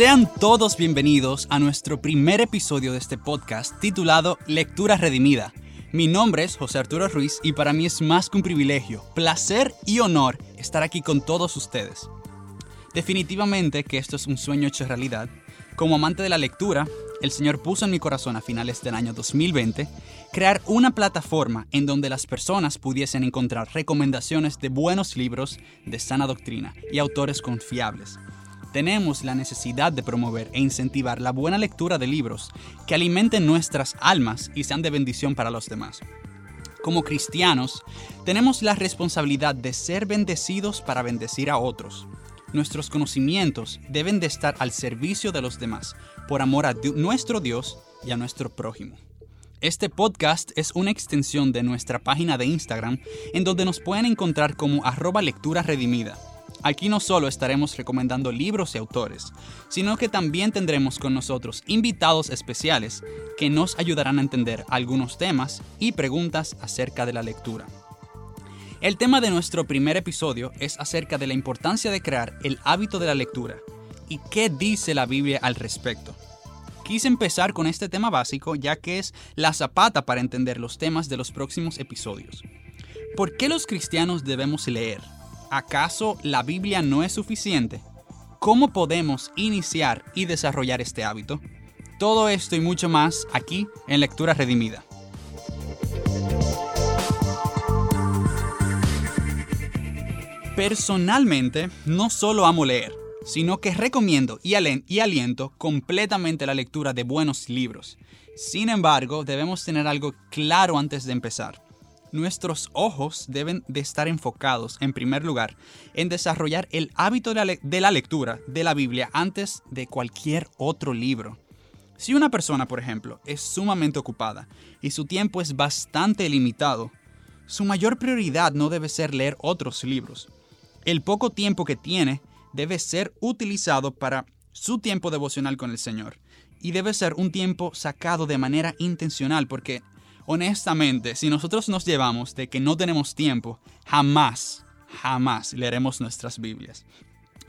Sean todos bienvenidos a nuestro primer episodio de este podcast titulado Lectura Redimida. Mi nombre es José Arturo Ruiz y para mí es más que un privilegio, placer y honor estar aquí con todos ustedes. Definitivamente que esto es un sueño hecho realidad. Como amante de la lectura, el Señor puso en mi corazón a finales del año 2020 crear una plataforma en donde las personas pudiesen encontrar recomendaciones de buenos libros de sana doctrina y autores confiables tenemos la necesidad de promover e incentivar la buena lectura de libros que alimenten nuestras almas y sean de bendición para los demás. Como cristianos, tenemos la responsabilidad de ser bendecidos para bendecir a otros. Nuestros conocimientos deben de estar al servicio de los demás, por amor a nuestro Dios y a nuestro prójimo. Este podcast es una extensión de nuestra página de Instagram en donde nos pueden encontrar como arroba lectura redimida Aquí no solo estaremos recomendando libros y autores, sino que también tendremos con nosotros invitados especiales que nos ayudarán a entender algunos temas y preguntas acerca de la lectura. El tema de nuestro primer episodio es acerca de la importancia de crear el hábito de la lectura y qué dice la Biblia al respecto. Quise empezar con este tema básico ya que es la zapata para entender los temas de los próximos episodios. ¿Por qué los cristianos debemos leer? ¿Acaso la Biblia no es suficiente? ¿Cómo podemos iniciar y desarrollar este hábito? Todo esto y mucho más aquí en Lectura Redimida. Personalmente, no solo amo leer, sino que recomiendo y, aliento completamente la lectura de buenos libros. Sin embargo, debemos tener algo claro antes de empezar nuestros ojos deben de estar enfocados, en primer lugar, en desarrollar el hábito de la lectura de la Biblia antes de cualquier otro libro. Si una persona, por ejemplo, es sumamente ocupada y su tiempo es bastante limitado, su mayor prioridad no debe ser leer otros libros. El poco tiempo que tiene debe ser utilizado para su tiempo devocional con el Señor y debe ser un tiempo sacado de manera intencional porque honestamente, si nosotros nos llevamos de que no tenemos tiempo, jamás, jamás leeremos nuestras Biblias.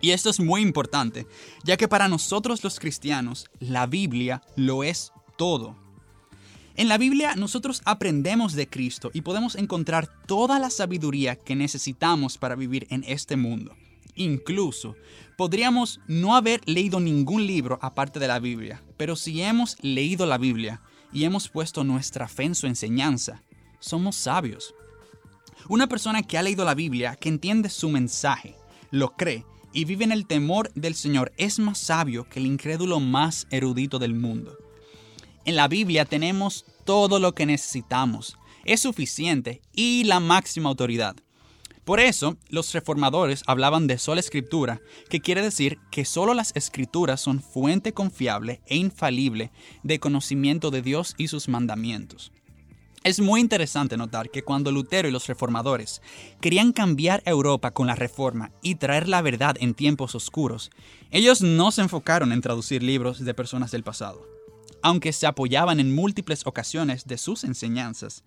Y esto es muy importante, ya que para nosotros los cristianos, la Biblia lo es todo. En la Biblia nosotros aprendemos de Cristo y podemos encontrar toda la sabiduría que necesitamos para vivir en este mundo. Incluso podríamos no haber leído ningún libro aparte de la Biblia, pero si hemos leído la Biblia, y hemos puesto nuestra fe en su enseñanza, somos sabios. Una persona que ha leído la Biblia, que entiende su mensaje, lo cree y vive en el temor del Señor es más sabio que el incrédulo más erudito del mundo. En la Biblia tenemos todo lo que necesitamos, es suficiente y la máxima autoridad. Por eso, los reformadores hablaban de sola escritura, que quiere decir que solo las escrituras son fuente confiable e infalible de conocimiento de Dios y sus mandamientos. Es muy interesante notar que cuando Lutero y los reformadores querían cambiar Europa con la reforma y traer la verdad en tiempos oscuros, ellos no se enfocaron en traducir libros de personas del pasado. Aunque se apoyaban en múltiples ocasiones de sus enseñanzas,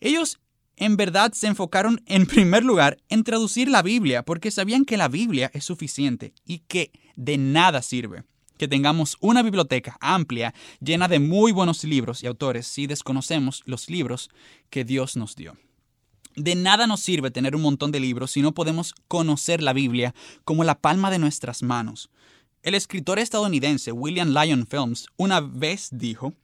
ellos en verdad se enfocaron en primer lugar en traducir la Biblia porque sabían que la Biblia es suficiente y que de nada sirve que tengamos una biblioteca amplia llena de muy buenos libros y autores si desconocemos los libros que Dios nos dio. De nada nos sirve tener un montón de libros si no podemos conocer la Biblia como la palma de nuestras manos. El escritor estadounidense William Lyon Films una vez dijo,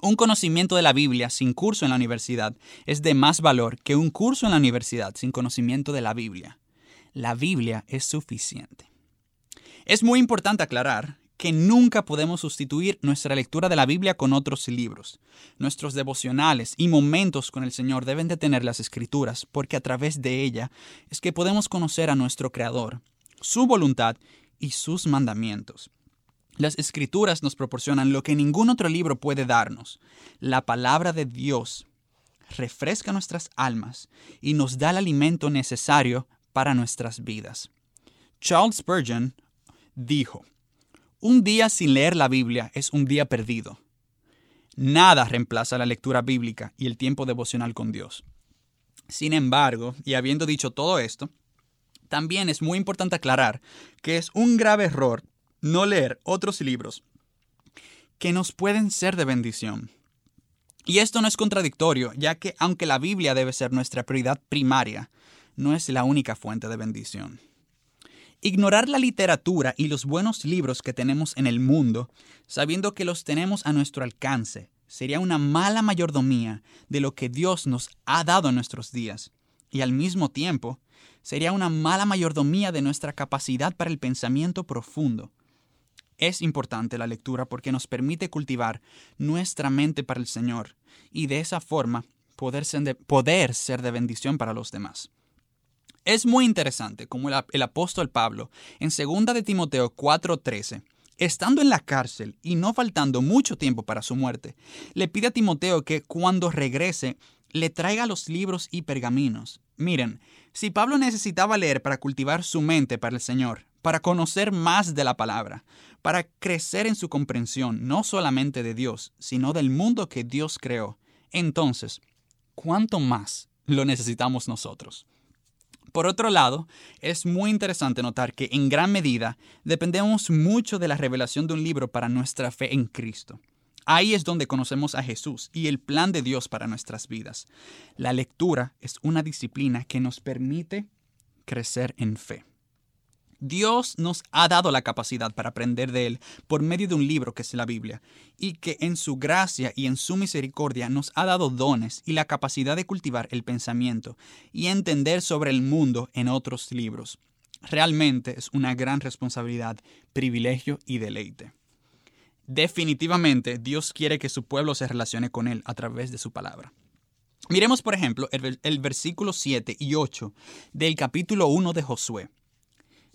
un conocimiento de la Biblia sin curso en la universidad es de más valor que un curso en la universidad sin conocimiento de la Biblia. La Biblia es suficiente. Es muy importante aclarar que nunca podemos sustituir nuestra lectura de la Biblia con otros libros. Nuestros devocionales y momentos con el Señor deben de tener las escrituras, porque a través de ella es que podemos conocer a nuestro Creador, su voluntad y sus mandamientos. Las escrituras nos proporcionan lo que ningún otro libro puede darnos. La palabra de Dios refresca nuestras almas y nos da el alimento necesario para nuestras vidas. Charles Spurgeon dijo, un día sin leer la Biblia es un día perdido. Nada reemplaza la lectura bíblica y el tiempo devocional con Dios. Sin embargo, y habiendo dicho todo esto, también es muy importante aclarar que es un grave error no leer otros libros que nos pueden ser de bendición. Y esto no es contradictorio, ya que aunque la Biblia debe ser nuestra prioridad primaria, no es la única fuente de bendición. Ignorar la literatura y los buenos libros que tenemos en el mundo, sabiendo que los tenemos a nuestro alcance, sería una mala mayordomía de lo que Dios nos ha dado en nuestros días, y al mismo tiempo sería una mala mayordomía de nuestra capacidad para el pensamiento profundo. Es importante la lectura porque nos permite cultivar nuestra mente para el Señor y de esa forma poder ser de, bendición para los demás. Es muy interesante como el, el apóstol Pablo en 2 de Timoteo 4:13 estando en la cárcel y no faltando mucho tiempo para su muerte, le pide a Timoteo que cuando regrese le traiga los libros y pergaminos. Miren, si Pablo necesitaba leer para cultivar su mente para el Señor, para conocer más de la palabra, para crecer en su comprensión no solamente de Dios, sino del mundo que Dios creó, entonces, ¿cuánto más lo necesitamos nosotros? Por otro lado, es muy interesante notar que en gran medida dependemos mucho de la revelación de un libro para nuestra fe en Cristo. Ahí es donde conocemos a Jesús y el plan de Dios para nuestras vidas. La lectura es una disciplina que nos permite crecer en fe. Dios nos ha dado la capacidad para aprender de Él por medio de un libro que es la Biblia, y que en su gracia y en su misericordia nos ha dado dones y la capacidad de cultivar el pensamiento y entender sobre el mundo en otros libros. Realmente es una gran responsabilidad, privilegio y deleite. Definitivamente Dios quiere que su pueblo se relacione con Él a través de su palabra. Miremos, por ejemplo, el, versículo 7 y 8 del capítulo 1 de Josué.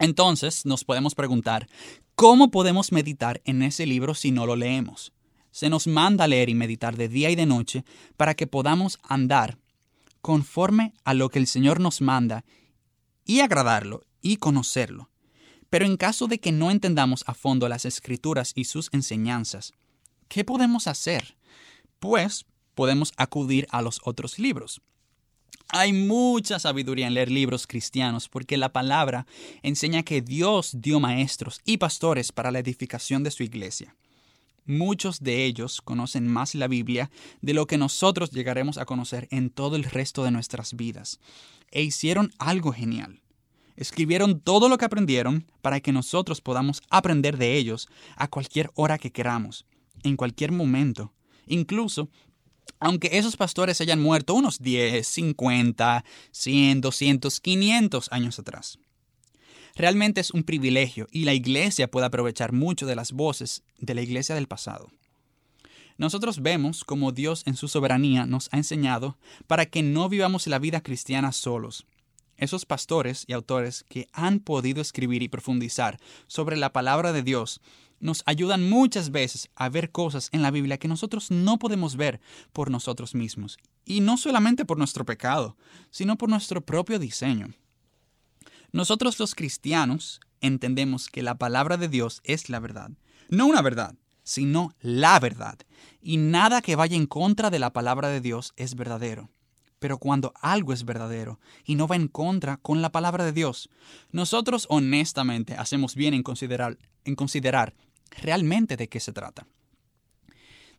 Entonces nos podemos preguntar, ¿cómo podemos meditar en ese libro si no lo leemos? Se nos manda leer y meditar de día y de noche para que podamos andar conforme a lo que el Señor nos manda y agradarlo y conocerlo. Pero en caso de que no entendamos a fondo las escrituras y sus enseñanzas, ¿qué podemos hacer? Pues podemos acudir a los otros libros. Hay mucha sabiduría en leer libros cristianos porque la palabra enseña que Dios dio maestros y pastores para la edificación de su iglesia. Muchos de ellos conocen más la Biblia de lo que nosotros llegaremos a conocer en todo el resto de nuestras vidas. E hicieron algo genial. Escribieron todo lo que aprendieron para que nosotros podamos aprender de ellos a cualquier hora que queramos, en cualquier momento, incluso aunque esos pastores hayan muerto unos 10, 50, 100, 200, 500 años atrás. Realmente es un privilegio y la iglesia puede aprovechar mucho de las voces de la iglesia del pasado. Nosotros vemos como Dios en su soberanía nos ha enseñado para que no vivamos la vida cristiana solos. Esos pastores y autores que han podido escribir y profundizar sobre la palabra de Dios nos ayudan muchas veces a ver cosas en la Biblia que nosotros no podemos ver por nosotros mismos. Y no solamente por nuestro pecado, sino por nuestro propio diseño. Nosotros los cristianos entendemos que la palabra de Dios es la verdad. No una verdad, sino la verdad. Y nada que vaya en contra de la palabra de Dios es verdadero. Pero cuando algo es verdadero y no va en contra con la palabra de Dios, nosotros honestamente hacemos bien en considerar, en considerar realmente de qué se trata.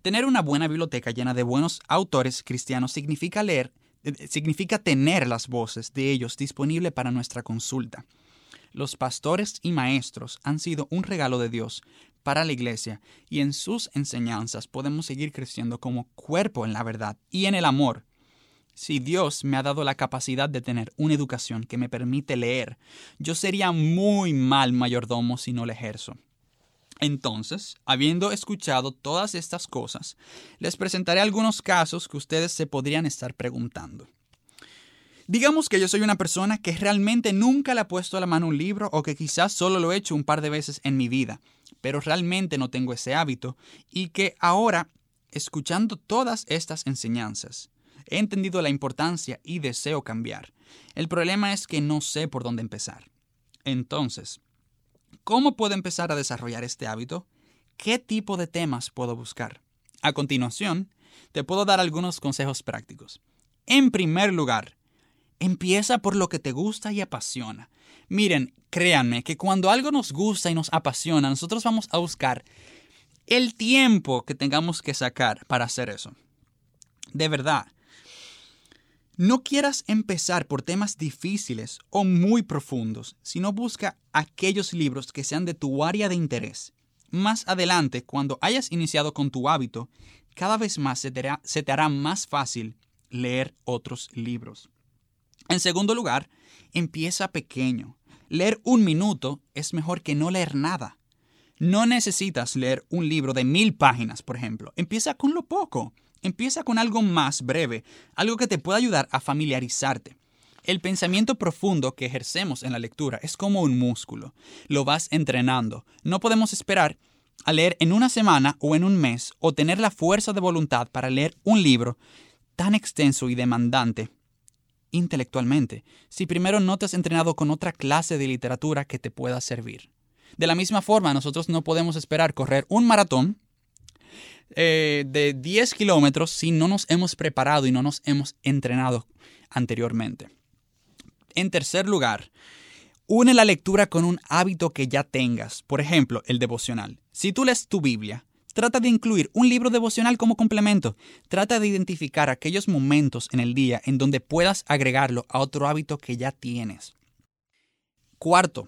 Tener una buena biblioteca llena de buenos autores cristianos significa leer, eh, significa tener las voces de ellos disponibles para nuestra consulta. Los pastores y maestros han sido un regalo de Dios para la iglesia y en sus enseñanzas podemos seguir creciendo como cuerpo en la verdad y en el amor. Si Dios me ha dado la capacidad de tener una educación que me permite leer, yo sería muy mal mayordomo si no la ejerzo. Entonces, habiendo escuchado todas estas cosas, les presentaré algunos casos que ustedes se podrían estar preguntando. Digamos que yo soy una persona que realmente nunca le ha puesto a la mano un libro o que quizás solo lo he hecho un par de veces en mi vida, pero realmente no tengo ese hábito y que ahora, escuchando todas estas enseñanzas, he entendido la importancia y deseo cambiar. El problema es que no sé por dónde empezar. Entonces, ¿cómo puedo empezar a desarrollar este hábito? ¿Qué tipo de temas puedo buscar? A continuación, te puedo dar algunos consejos prácticos. En primer lugar, empieza por lo que te gusta y apasiona. Miren, créanme que cuando algo nos gusta y nos apasiona, nosotros vamos a buscar el tiempo que tengamos que sacar para hacer eso. De verdad, no quieras empezar por temas difíciles o muy profundos, sino busca aquellos libros que sean de tu área de interés. Más adelante, cuando hayas iniciado con tu hábito, cada vez más se te, hará, más fácil leer otros libros. En segundo lugar, empieza pequeño. Leer un minuto es mejor que no leer nada. No necesitas leer un libro de mil páginas, por ejemplo. Empieza con lo poco. Empieza con algo más breve, algo que te pueda ayudar a familiarizarte. El pensamiento profundo que ejercemos en la lectura es como un músculo. Lo vas entrenando. No podemos esperar a leer en una semana o en un mes o tener la fuerza de voluntad para leer un libro tan extenso y demandante intelectualmente si primero no te has entrenado con otra clase de literatura que te pueda servir. De la misma forma, nosotros no podemos esperar correr un maratón eh, de 10 kilómetros si no nos hemos preparado y no nos hemos entrenado anteriormente. En tercer lugar, une la lectura con un hábito que ya tengas, por ejemplo, el devocional. Si tú lees tu Biblia, trata de incluir un libro devocional como complemento. Trata de identificar aquellos momentos en el día en donde puedas agregarlo a otro hábito que ya tienes. Cuarto,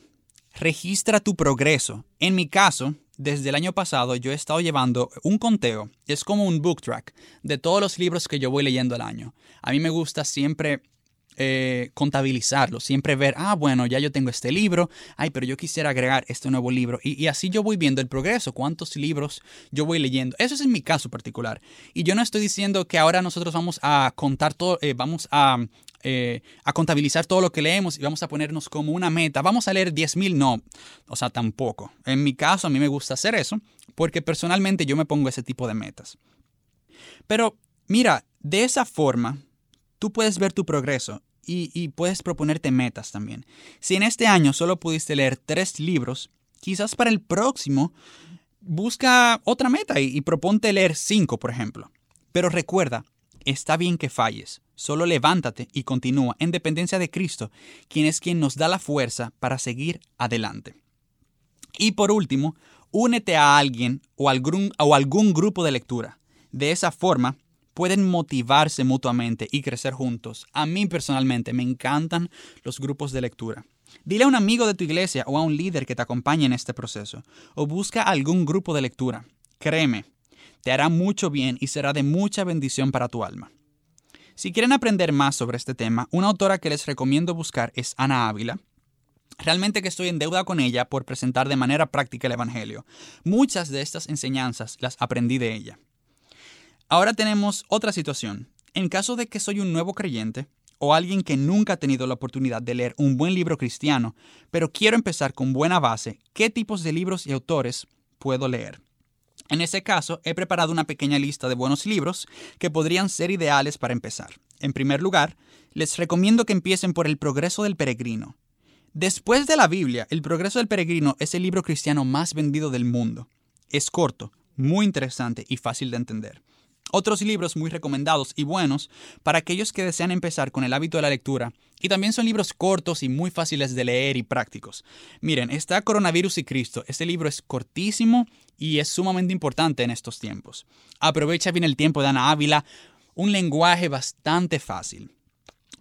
registra tu progreso. En mi caso, desde el año pasado yo he estado llevando un conteo, es como un book track de todos los libros que yo voy leyendo al año. A mí me gusta siempre eh, contabilizarlo, siempre ver, ah, bueno, ya yo tengo este libro, ay, pero yo quisiera agregar este nuevo libro. Y, así yo voy viendo el progreso, cuántos libros yo voy leyendo. Eso es en mi caso particular. Y yo no estoy diciendo que ahora nosotros vamos a contar todo, eh, vamos a, eh, a contabilizar todo lo que leemos y vamos a ponernos como una meta. Vamos a leer 10.000, no, o sea, tampoco. En mi caso, a mí me gusta hacer eso porque personalmente yo me pongo ese tipo de metas. Pero mira, de esa forma, tú puedes ver tu progreso y, puedes proponerte metas también. Si en este año solo pudiste leer tres libros, quizás para el próximo busca otra meta y, y proponte leer cinco, por ejemplo. Pero recuerda, está bien que falles. Solo levántate y continúa en dependencia de Cristo, quien es quien nos da la fuerza para seguir adelante. Y por último, únete a alguien o algún, algún grupo de lectura. De esa forma, pueden motivarse mutuamente y crecer juntos. A mí personalmente me encantan los grupos de lectura. Dile a un amigo de tu iglesia o a un líder que te acompañe en este proceso, o busca algún grupo de lectura. Créeme, te hará mucho bien y será de mucha bendición para tu alma. Si quieren aprender más sobre este tema, una autora que les recomiendo buscar es Ana Ávila. Realmente que estoy en deuda con ella por presentar de manera práctica el Evangelio. Muchas de estas enseñanzas las aprendí de ella. Ahora tenemos otra situación. En caso de que soy un nuevo creyente o alguien que nunca ha tenido la oportunidad de leer un buen libro cristiano, pero quiero empezar con buena base, ¿qué tipos de libros y autores puedo leer? En ese caso, he preparado una pequeña lista de buenos libros que podrían ser ideales para empezar. En primer lugar, les recomiendo que empiecen por El Progreso del Peregrino. Después de la Biblia, El Progreso del Peregrino es el libro cristiano más vendido del mundo. Es corto, muy interesante y fácil de entender. Otros libros muy recomendados y buenos para aquellos que desean empezar con el hábito de la lectura. Y también son libros cortos y muy fáciles de leer y prácticos. Miren, está Coronavirus y Cristo. Este libro es cortísimo y es sumamente importante en estos tiempos. Aprovecha bien el tiempo de Ana Ávila, un lenguaje bastante fácil.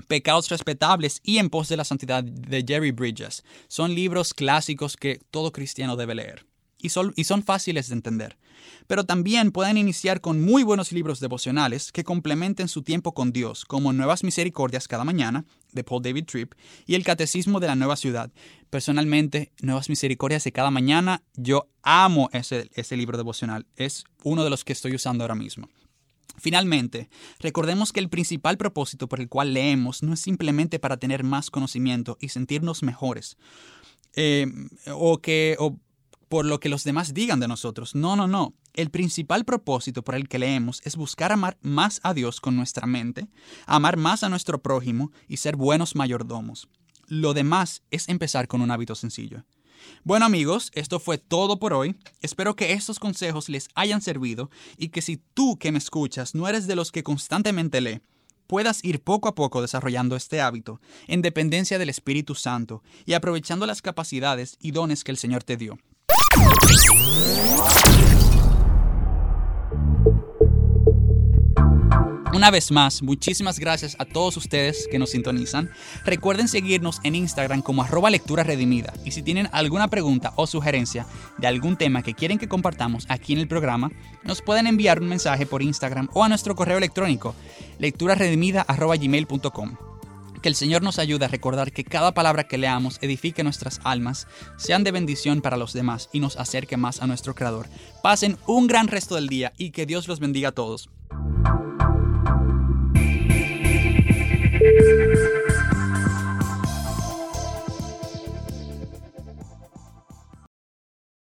Pecados respetables y En pos de la santidad de Jerry Bridges son libros clásicos que todo cristiano debe leer y son, fáciles de entender. Pero también pueden iniciar con muy buenos libros devocionales que complementen su tiempo con Dios, como Nuevas Misericordias cada mañana, de Paul David Tripp, y el Catecismo de la Nueva Ciudad. Personalmente, Nuevas Misericordias de cada mañana, yo amo ese, ese libro devocional. Es uno de los que estoy usando ahora mismo. Finalmente, recordemos que el principal propósito por el cual leemos no es simplemente para tener más conocimiento y sentirnos mejores, eh, o, que, por lo que los demás digan de nosotros. No, no, no. El principal propósito por el que leemos es buscar amar más a Dios con nuestra mente, amar más a nuestro prójimo y ser buenos mayordomos. Lo demás es empezar con un hábito sencillo. Bueno amigos, esto fue todo por hoy. Espero que estos consejos les hayan servido y que si tú que me escuchas no eres de los que constantemente lee, puedas ir poco a poco desarrollando este hábito en dependencia del Espíritu Santo y aprovechando las capacidades y dones que el Señor te dio. Una vez más, muchísimas gracias a todos ustedes que nos sintonizan. Recuerden seguirnos en Instagram como arroba lectura redimida. Y si tienen alguna pregunta o sugerencia de algún tema que quieren que compartamos aquí en el programa, nos pueden enviar un mensaje por Instagram o a nuestro correo electrónico lecturaredimida.gmail.com. Que el Señor nos ayude a recordar que cada palabra que leamos edifique nuestras almas, sean de bendición para los demás y nos acerque más a nuestro Creador. Pasen un gran resto del día y que Dios los bendiga a todos.